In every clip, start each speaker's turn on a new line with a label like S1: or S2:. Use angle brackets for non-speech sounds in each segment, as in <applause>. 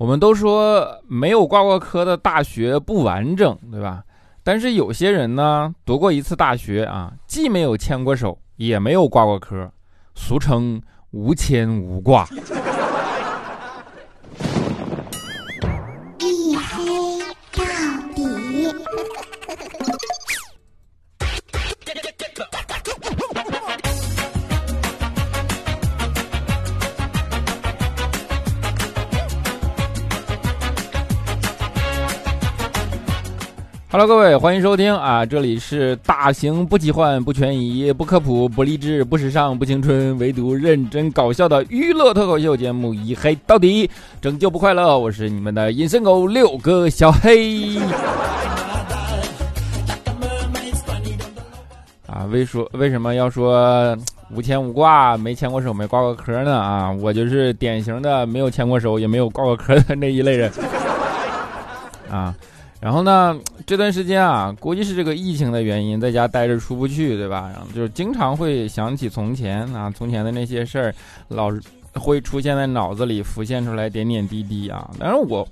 S1: 我们都说没有挂过科的大学不完整，对吧？但是有些人呢，读过一次大学啊，既没有牵过手，也没有挂过科，俗称无牵无挂。Hello，各位，欢迎收听啊！这里是大型不奇幻、不权宜、不科普、不励志、不时尚、不青春，唯独认真搞笑的娱乐脱口秀节目《一黑到底》，拯救不快乐。我是你们的隐身狗六哥小黑。啊，为说为什么要说无牵无挂、没牵过手、没挂过壳呢？啊，我就是典型的没有牵过手，也没有挂过壳的那一类人。啊。然后呢，这段时间啊，估计是这个疫情的原因，在家待着出不去，对吧？然后就是经常会想起从前啊，从前的那些事儿，老会出现在脑子里，浮现出来点点滴滴啊。但是我，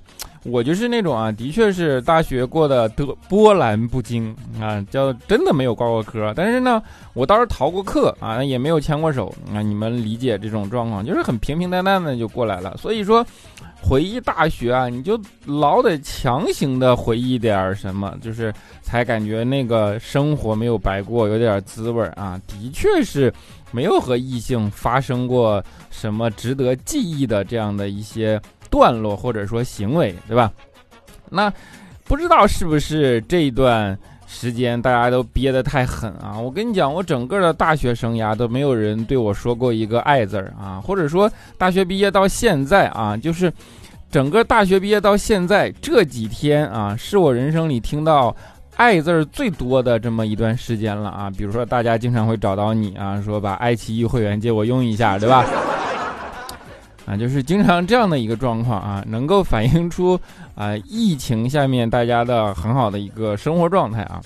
S1: 我就是那种啊，的确是大学过得得波澜不惊啊，叫真的没有挂过科。但是呢，我倒是逃过课啊，也没有牵过手啊。你们理解这种状况，就是很平平淡淡的就过来了。所以说。回忆大学啊，你就老得强行的回忆点什么，就是才感觉那个生活没有白过，有点滋味啊。的确是没有和异性发生过什么值得记忆的这样的一些段落或者说行为，对吧？那不知道是不是这一段时间大家都憋得太狠啊？我跟你讲，我整个的大学生涯都没有人对我说过一个爱字儿啊，或者说大学毕业到现在啊，就是。整个大学毕业到现在这几天啊，是我人生里听到“爱”字儿最多的这么一段时间了啊。比如说，大家经常会找到你啊，说把爱奇艺会员借我用一下，对吧？啊，就是经常这样的一个状况啊，能够反映出啊疫情下面大家的很好的一个生活状态啊。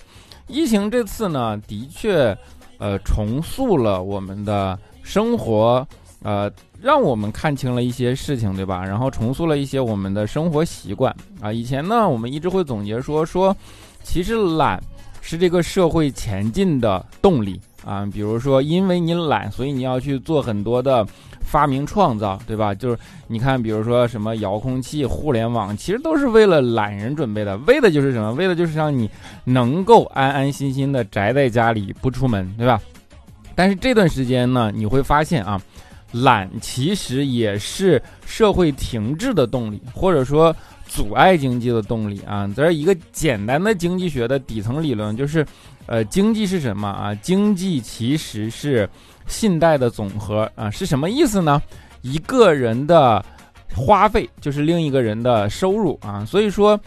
S1: 疫情这次呢，的确，呃，重塑了我们的生活。呃，让我们看清了一些事情，对吧？然后重塑了一些我们的生活习惯啊。以前呢，我们一直会总结说说，其实懒是这个社会前进的动力啊。比如说，因为你懒，所以你要去做很多的发明创造，对吧？就是你看，比如说什么遥控器、互联网，其实都是为了懒人准备的，为的就是什么？为的就是让你能够安安心心的宅在家里不出门，对吧？但是这段时间呢，你会发现啊。懒其实也是社会停滞的动力，或者说阻碍经济的动力啊。这是一个简单的经济学的底层理论就是，呃，经济是什么啊？经济其实是信贷的总和啊。是什么意思呢？一个人的花费就是另一个人的收入啊。所以说。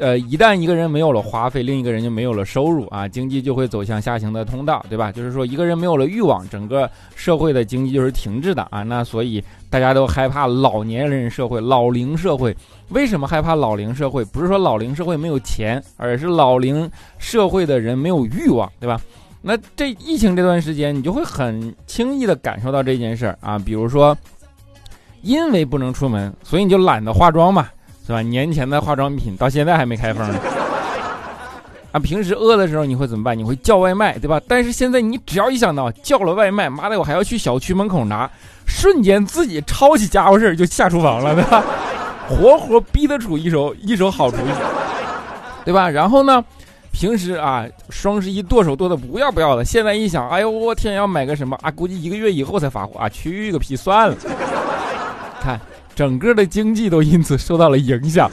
S1: 呃，一旦一个人没有了花费，另一个人就没有了收入啊，经济就会走向下行的通道，对吧？就是说，一个人没有了欲望，整个社会的经济就是停滞的啊。那所以大家都害怕老年人社会、老龄社会。为什么害怕老龄社会？不是说老龄社会没有钱，而是老龄社会的人没有欲望，对吧？那这疫情这段时间，你就会很轻易的感受到这件事儿啊。比如说，因为不能出门，所以你就懒得化妆嘛。是吧？年前的化妆品到现在还没开封呢。啊，平时饿的时候你会怎么办？你会叫外卖，对吧？但是现在你只要一想到叫了外卖，妈的，我还要去小区门口拿，瞬间自己抄起家伙事就下厨房了，对吧？活活逼得出一手一手好厨艺，对吧？然后呢，平时啊，双十一剁手剁的不要不要的，现在一想，哎呦我天，要买个什么啊？估计一个月以后才发货啊，去个屁，算了，看。整个的经济都因此受到了影响，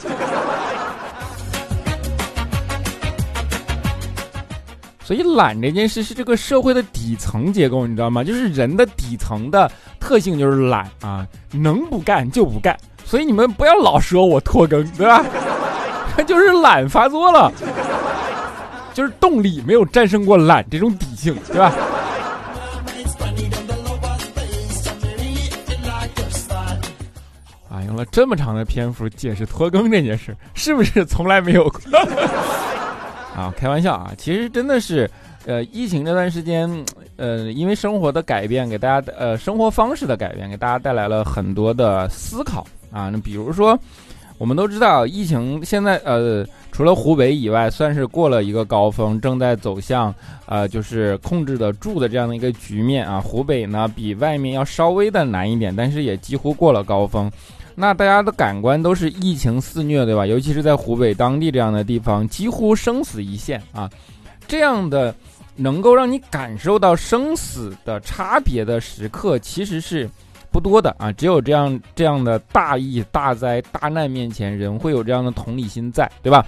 S1: 所以懒这件事是这个社会的底层结构，你知道吗？就是人的底层的特性就是懒啊，能不干就不干。所以你们不要老说我拖更，对吧？<laughs> 就是懒发作了，就是动力没有战胜过懒这种底性，对吧？这么长的篇幅解释拖更这件事，是不是从来没有过？<laughs> 啊，开玩笑啊！其实真的是，呃，疫情这段时间，呃，因为生活的改变，给大家呃生活方式的改变，给大家带来了很多的思考啊。那比如说，我们都知道，疫情现在呃，除了湖北以外，算是过了一个高峰，正在走向呃，就是控制得住的这样的一个局面啊。湖北呢，比外面要稍微的难一点，但是也几乎过了高峰。那大家的感官都是疫情肆虐，对吧？尤其是在湖北当地这样的地方，几乎生死一线啊。这样的能够让你感受到生死的差别的时刻，其实是。不多的啊，只有这样这样的大疫大灾大难面前，人会有这样的同理心在，对吧？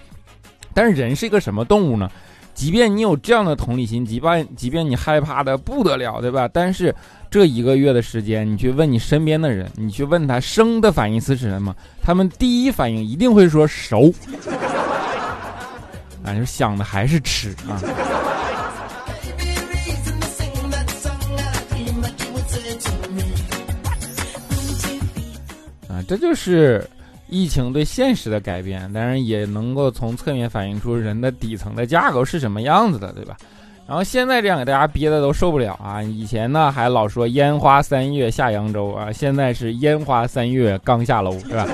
S1: 但是人是一个什么动物呢？即便你有这样的同理心，即便即便你害怕的不得了，对吧？但是这一个月的时间，你去问你身边的人，你去问他生的反义词是什么，他们第一反应一定会说熟，啊，<laughs> 就想的还是吃啊。这就是疫情对现实的改变，当然也能够从侧面反映出人的底层的架构是什么样子的，对吧？然后现在这样给大家憋的都受不了啊！以前呢还老说烟花三月下扬州啊，现在是烟花三月刚下楼，是吧？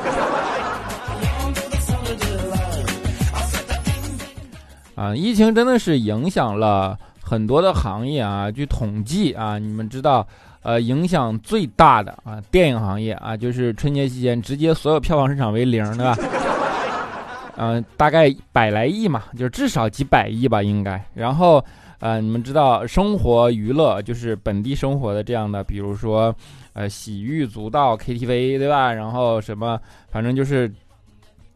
S1: <laughs> 啊，疫情真的是影响了很多的行业啊！据统计啊，你们知道。呃，影响最大的啊，电影行业啊，就是春节期间直接所有票房市场为零，对吧？嗯，<laughs> 大概百来亿嘛，就是至少几百亿吧，应该。然后，呃，你们知道生活娱乐就是本地生活的这样的，比如说，呃，洗浴、足道、KTV，对吧？然后什么，反正就是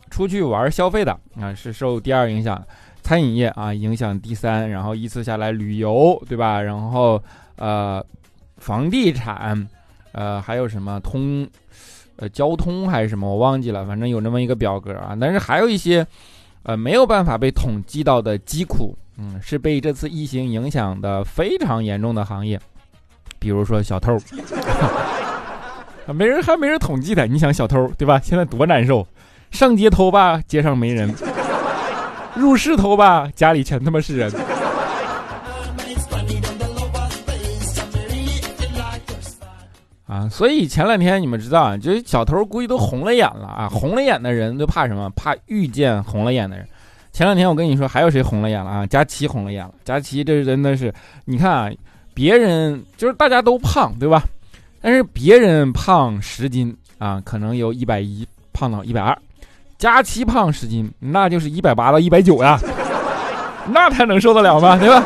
S1: 出去玩消费的啊，是受第二影响。餐饮业啊，影响第三，然后依次下来旅游，对吧？然后，呃。房地产，呃，还有什么通，呃，交通还是什么，我忘记了，反正有那么一个表格啊。但是还有一些，呃，没有办法被统计到的疾苦，嗯，是被这次疫情影响的非常严重的行业，比如说小偷，<laughs> 没人还没人统计的。你想小偷对吧？现在多难受，上街偷吧，街上没人；入室偷吧，家里全他妈是人。啊，所以前两天你们知道啊，就是小偷估计都红了眼了啊！红了眼的人都怕什么？怕遇见红了眼的人。前两天我跟你说，还有谁红了眼了啊？佳琪红了眼了。佳琪这真的是，你看啊，别人就是大家都胖，对吧？但是别人胖十斤啊，可能有一百一胖到一百二，佳琪胖十斤，那就是一百八到一百九呀，那他能受得了吗？对吧？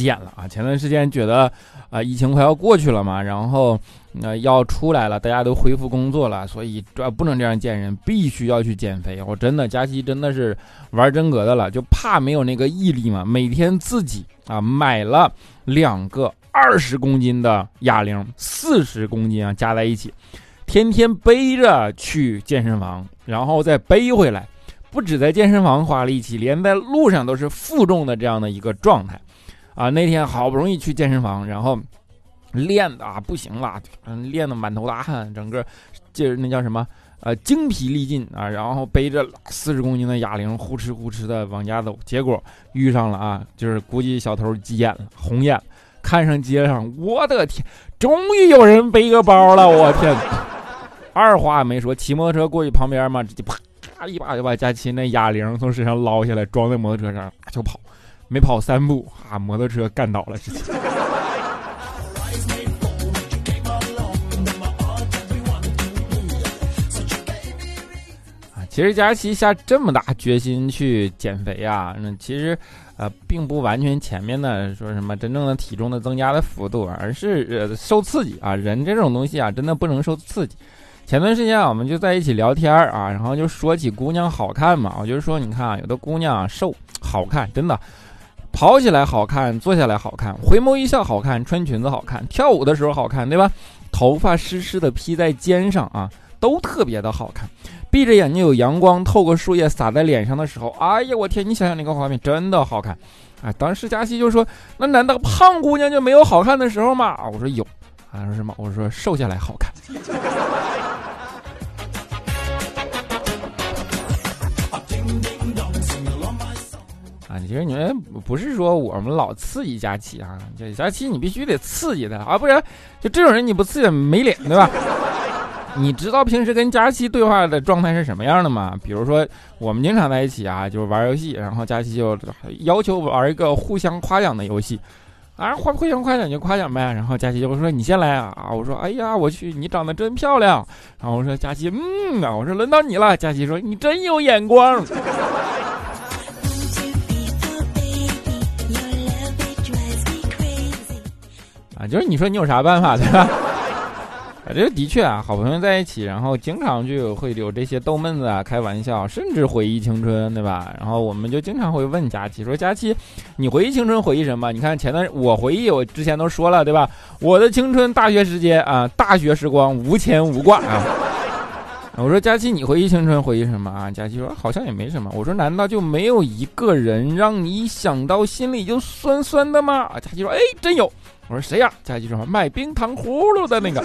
S1: 急眼了啊！前段时间觉得。啊，疫情快要过去了嘛，然后，呃，要出来了，大家都恢复工作了，所以这不能这样见人，必须要去减肥。我真的，佳琪真的是玩真格的了，就怕没有那个毅力嘛。每天自己啊买了两个二十公斤的哑铃，四十公斤啊加在一起，天天背着去健身房，然后再背回来，不止在健身房花力气，连在路上都是负重的这样的一个状态。啊，那天好不容易去健身房，然后练的啊不行了，嗯，练的满头大汗，整个就是那叫什么呃精疲力尽啊，然后背着四十公斤的哑铃呼哧呼哧的往家走，结果遇上了啊，就是估计小偷急眼了，红眼，看上街上，我的天，终于有人背个包了，我天，二话没说，骑摩托车过去旁边嘛，直接啪一把就把佳琪那哑铃从身上捞下来，装在摩托车上就跑。没跑三步啊，摩托车干倒了，直接。啊，其实佳琪下这么大决心去减肥啊，那其实呃，并不完全前面的说什么真正的体重的增加的幅度，而是呃受刺激啊。人这种东西啊，真的不能受刺激。前段时间啊我们就在一起聊天啊，然后就说起姑娘好看嘛，我就说你看啊，有的姑娘瘦好看，真的。跑起来好看，坐下来好看，回眸一笑好看，穿裙子好看，跳舞的时候好看，对吧？头发湿湿的披在肩上啊，都特别的好看。闭着眼睛有阳光透过树叶洒在脸上的时候，哎呀，我天！你想想那个画面，真的好看。啊，当时佳琪就说：“那难道胖姑娘就没有好看的时候吗？”我说有。他说什么？我说瘦下来好看。其实你们不是说我们老刺激佳琪啊，这佳琪你必须得刺激他啊，不然就这种人你不刺激没脸，对吧？你知道平时跟佳琪对话的状态是什么样的吗？比如说我们经常在一起啊，就是玩游戏，然后佳琪就要求玩一个互相夸奖的游戏。啊，互互相夸奖就夸奖呗。然后佳琪就说：“你先来啊！”啊，我说：“哎呀，我去，你长得真漂亮。”然后我说：“佳琪，嗯啊。”我说：“轮到你了。”佳琪说：“你真有眼光。”啊，就是你说你有啥办法对吧？这的确啊，好朋友在一起，然后经常就会有这些逗闷子啊、开玩笑，甚至回忆青春，对吧？然后我们就经常会问佳琪说：“佳琪，你回忆青春回忆什么？”你看前段我回忆，我之前都说了，对吧？我的青春大学时间啊，大学时光无牵无挂啊。我说佳琪，你回忆青春回忆什么啊？佳琪说好像也没什么。我说难道就没有一个人让你想到心里就酸酸的吗？佳琪说：“哎，真有。”我说谁呀？佳琪说卖冰糖葫芦的那个。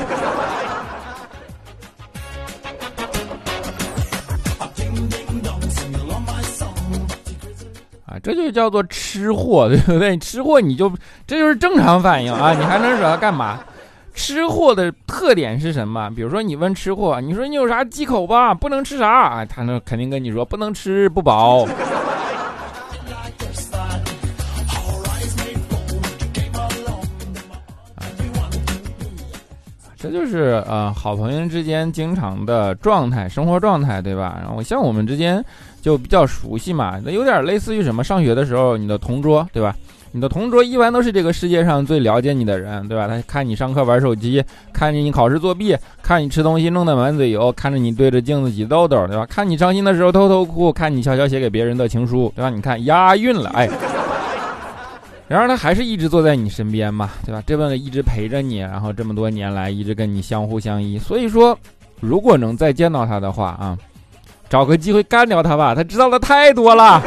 S1: 啊，这就叫做吃货，对不对？吃货你就这就是正常反应啊！你还能惹他干嘛？吃货的特点是什么？比如说你问吃货，你说你有啥忌口吧？不能吃啥？啊，他那肯定跟你说不能吃不饱。这就是呃好朋友之间经常的状态，生活状态，对吧？然后像我们之间就比较熟悉嘛，那有点类似于什么？上学的时候，你的同桌，对吧？你的同桌一般都是这个世界上最了解你的人，对吧？他看你上课玩手机，看着你考试作弊，看你吃东西弄得满嘴油，看着你对着镜子挤痘痘，对吧？看你伤心的时候偷偷哭，看你悄悄写给别人的情书，对吧？你看押韵了，哎。然而他还是一直坐在你身边嘛，对吧？这个一直陪着你，然后这么多年来一直跟你相互相依。所以说，如果能再见到他的话啊，找个机会干掉他吧，他知道的太多了。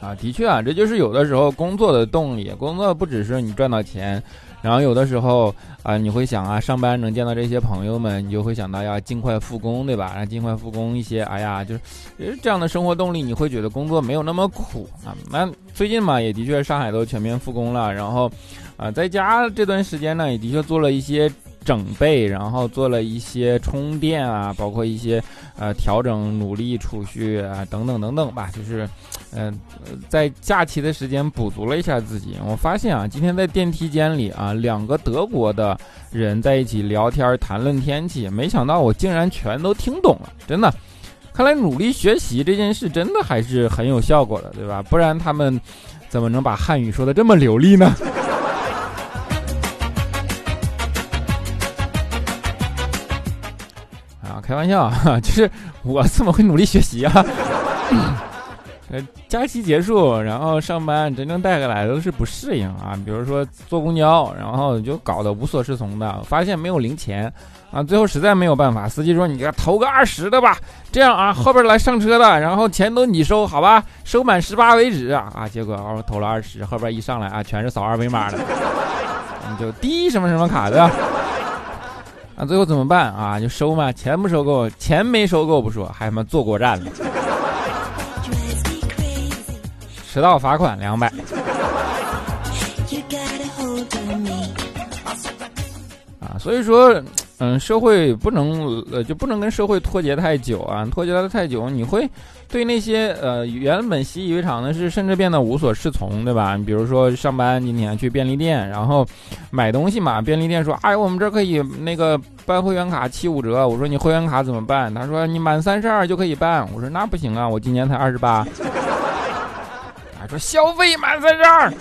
S1: 啊，的确啊，这就是有的时候工作的动力。工作不只是你赚到钱。然后有的时候啊，你会想啊，上班能见到这些朋友们，你就会想到要尽快复工，对吧？然后尽快复工一些，哎呀，就是这样的生活动力，你会觉得工作没有那么苦啊。那最近嘛，也的确上海都全面复工了，然后啊，在家这段时间呢，也的确做了一些。整备，然后做了一些充电啊，包括一些呃调整、努力储蓄啊，等等等等吧。就是，嗯，在假期的时间补足了一下自己。我发现啊，今天在电梯间里啊，两个德国的人在一起聊天谈论天气，没想到我竟然全都听懂了。真的，看来努力学习这件事真的还是很有效果的，对吧？不然他们怎么能把汉语说的这么流利呢？开玩笑啊，<laughs> 就是我这么会努力学习啊。<laughs> 呃，假期结束，然后上班，真正带过来都是不适应啊。比如说坐公交，然后就搞得无所适从的，发现没有零钱啊，最后实在没有办法，司机说你给他投个二十的吧，这样啊，后边来上车的，然后钱都你收，好吧，收满十八为止啊啊。结果我投了二十，后边一上来啊，全是扫二维码的，你 <laughs> 就滴什么什么卡的。那最后怎么办啊？就收嘛，钱不收够，钱没收够不说，还他妈坐过站了，迟到罚款两百。啊，所以说。嗯，社会不能呃就不能跟社会脱节太久啊，脱节的太久，你会对那些呃原本习以为常的事，甚至变得无所适从，对吧？你比如说上班今天去便利店，然后买东西嘛，便利店说，哎，我们这可以那个办会员卡七五折。我说你会员卡怎么办？他说你满三十二就可以办。我说那不行啊，我今年才二十八。他说消费满三十二。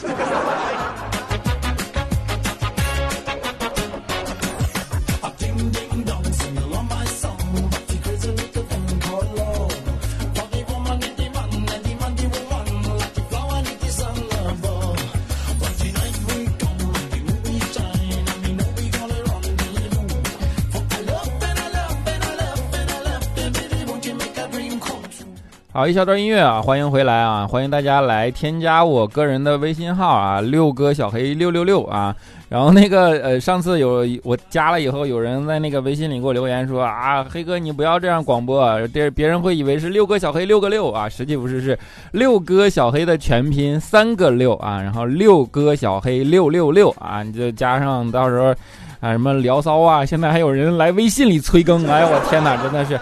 S1: 好，一小段音乐啊，欢迎回来啊，欢迎大家来添加我个人的微信号啊，六哥小黑六六六啊，然后那个呃，上次有我加了以后，有人在那个微信里给我留言说啊，黑哥你不要这样广播，别别人会以为是六哥小黑六个六啊，实际不是，是六哥小黑的全拼三个六啊，然后六哥小黑六六六啊，你就加上到时候啊什么聊骚啊，现在还有人来微信里催更，哎呦我天哪，真的是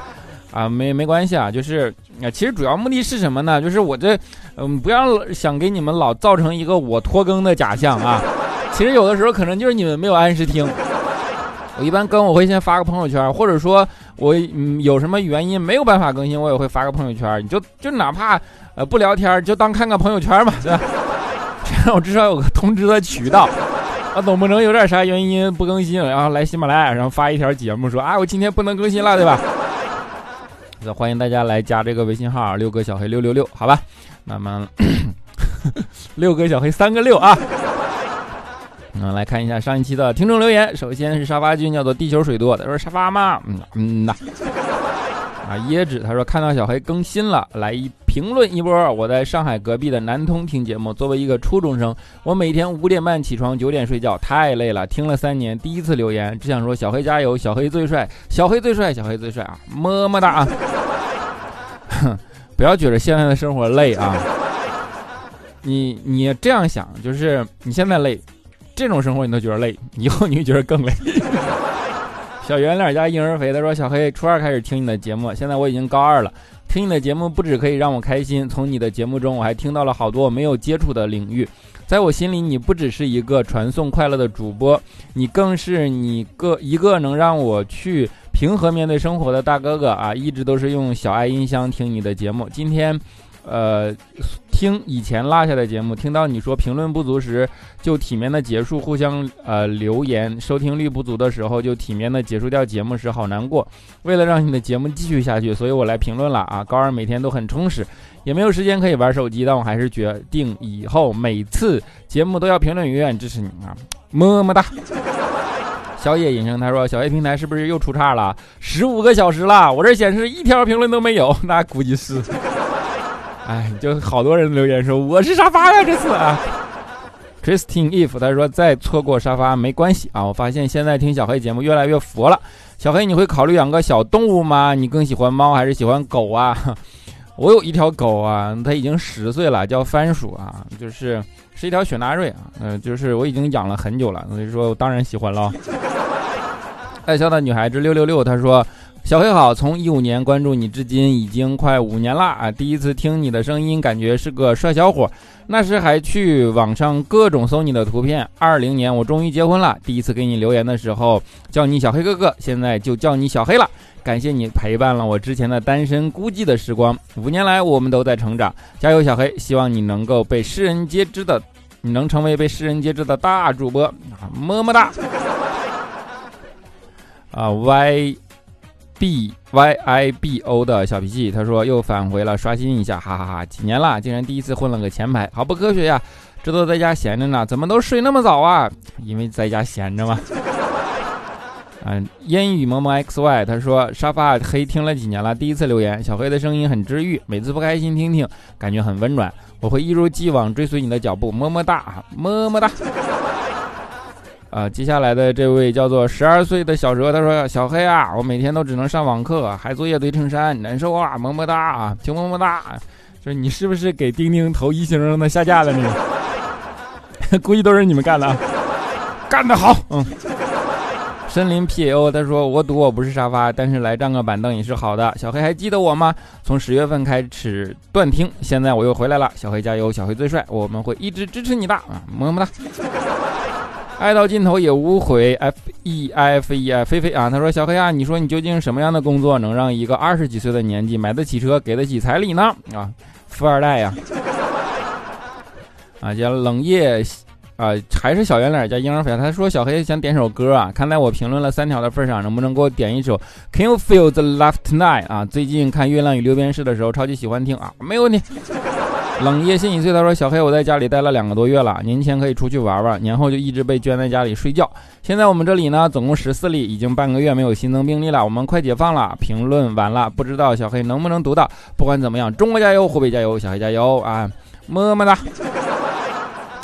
S1: 啊，没没关系啊，就是啊，其实主要目的是什么呢？就是我这嗯，不要想给你们老造成一个我拖更的假象啊。其实有的时候可能就是你们没有按时听。我一般更我会先发个朋友圈，或者说我嗯有什么原因没有办法更新，我也会发个朋友圈。你就就哪怕呃不聊天，就当看个朋友圈嘛，<laughs> 对吧？这样我至少有个通知的渠道。啊，总不能有点啥原因不更新，然后来喜马拉雅上发一条节目说啊我今天不能更新了，对吧？欢迎大家来加这个微信号六哥小黑六六六，好吧？那么 <laughs> 六哥小黑三个六啊。嗯，来看一下上一期的听众留言。首先是沙发君，叫做地球水多，他说沙发吗？嗯嗯呐。啊，椰子他说看到小黑更新了，来一评论一波。我在上海隔壁的南通听节目，作为一个初中生，我每天五点半起床，九点睡觉，太累了。听了三年，第一次留言，只想说小黑加油，小黑最帅，小黑最帅，小黑最帅啊，么么哒啊！哼，<laughs> 不要觉得现在的生活累啊，你你这样想，就是你现在累。这种生活你都觉得累，以后你会觉得更累。小圆脸加婴儿肥，他说：“小黑，初二开始听你的节目，现在我已经高二了。听你的节目不止可以让我开心，从你的节目中我还听到了好多我没有接触的领域。在我心里，你不只是一个传送快乐的主播，你更是你个一个能让我去平和面对生活的大哥哥啊！一直都是用小爱音箱听你的节目，今天。”呃，听以前落下的节目，听到你说评论不足时，就体面的结束，互相呃留言；收听率不足的时候，就体面的结束掉节目时，好难过。为了让你的节目继续下去，所以我来评论了啊。高二每天都很充实，也没有时间可以玩手机，但我还是决定以后每次节目都要评论，永远支持你啊，么么哒。小野隐生他说，小 A 平台是不是又出岔了？十五个小时了，我这显示一条评论都没有，那估计是。哎，就好多人留言说我是沙发呀，这次啊。Christine If 他说再错过沙发没关系啊，我发现现在听小黑节目越来越佛了。小黑，你会考虑养个小动物吗？你更喜欢猫还是喜欢狗啊？<laughs> 我有一条狗啊，它已经十岁了，叫番薯啊，就是是一条雪纳瑞啊，嗯，就是我已经养了很久了，所以说我当然喜欢了。爱笑的女孩子六六六，她说。小黑好，从一五年关注你至今已经快五年了啊！第一次听你的声音，感觉是个帅小伙，那时还去网上各种搜你的图片。二零年我终于结婚了，第一次给你留言的时候叫你小黑哥哥，现在就叫你小黑了。感谢你陪伴了我之前的单身孤寂的时光，五年来我们都在成长，加油小黑！希望你能够被世人皆知的，你能成为被世人皆知的大主播！么么哒！啊，Y。B y i b o 的小脾气，他说又返回了，刷新一下，哈哈哈！几年了，竟然第一次混了个前排，好不科学呀！这都在家闲着呢，怎么都睡那么早啊？因为在家闲着嘛。<laughs> 嗯，烟雨蒙蒙 x y，他说沙发黑听了几年了，第一次留言，小黑的声音很治愈，每次不开心听听，感觉很温暖，我会一如既往追随你的脚步，么么哒，么么哒。啊，接下来的这位叫做十二岁的小蛇，他说：“小黑啊，我每天都只能上网课，还作业堆成山，难受啊，么么哒啊，就么么哒。”说你是不是给钉钉投一星让他下架了你？<laughs> 估计都是你们干的，干得好，嗯。森林 P A O 他说：“我赌我不是沙发，但是来占个板凳也是好的。”小黑还记得我吗？从十月份开始断听，现在我又回来了。小黑加油，小黑最帅，我们会一直支持你的啊，么么哒。爱到尽头也无悔，F E I F E 啊，菲菲啊，他说小黑啊，你说你究竟什么样的工作能让一个二十几岁的年纪买得起车，给得起彩礼呢？啊，富二代呀！<laughs> 啊，叫冷夜啊，还是小圆脸叫婴儿肥。他说小黑想点首歌啊，看在我评论了三条的份上，能不能给我点一首 Can you feel the love tonight？啊，最近看《月亮与六便士》的时候，超级喜欢听啊，没有问题。冷夜心已碎，他说：“小黑，我在家里待了两个多月了，年前可以出去玩玩，年后就一直被圈在家里睡觉。现在我们这里呢，总共十四例，已经半个月没有新增病例了，我们快解放了。”评论完了，不知道小黑能不能读到。不管怎么样，中国加油，湖北加油，小黑加油啊，么么哒。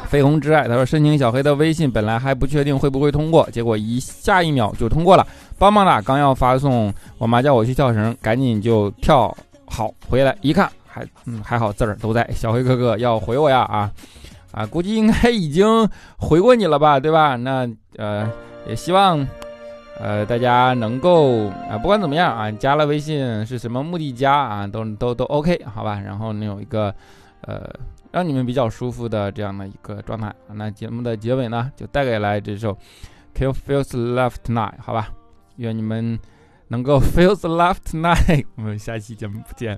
S2: 绯红之爱，他说申请小黑的微信，本来还不确定会不会通过，结果一下一秒就通过了，棒棒哒！刚要发送，我妈叫我去跳绳，赶紧就跳好回来一看，还嗯还好字儿都在。小黑哥哥要回我呀啊啊，估计应该已经回过你了吧，对吧？那呃也希望呃大家能够啊不管怎么样啊，加了微信是什么目的加啊，都都都 OK 好吧？然后能有一个呃。让你们比较舒服的这样的一个状态。那节目的结尾呢，就带给来这首《Kill Feels Love Tonight》，好吧？愿你们能够 <laughs> Feels Love Tonight。我们下期节目不见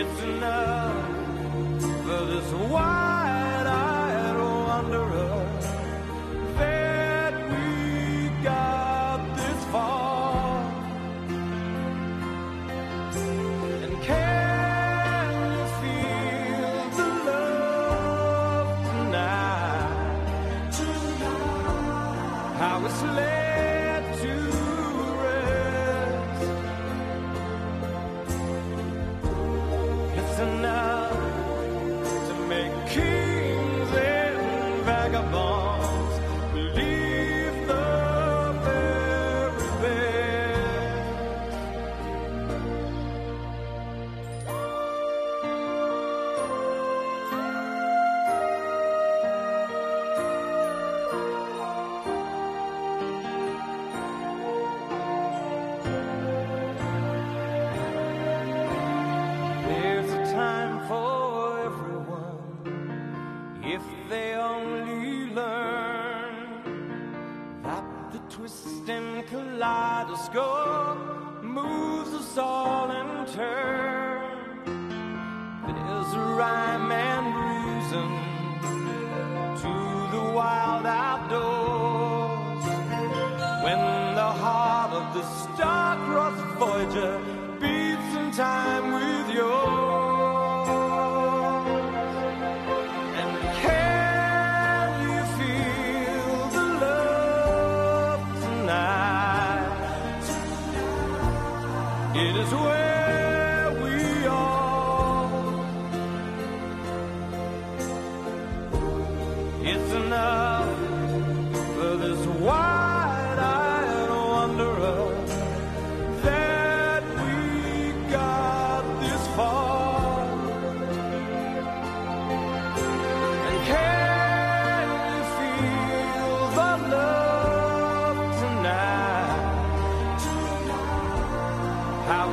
S2: It's enough the star-crossed Voyager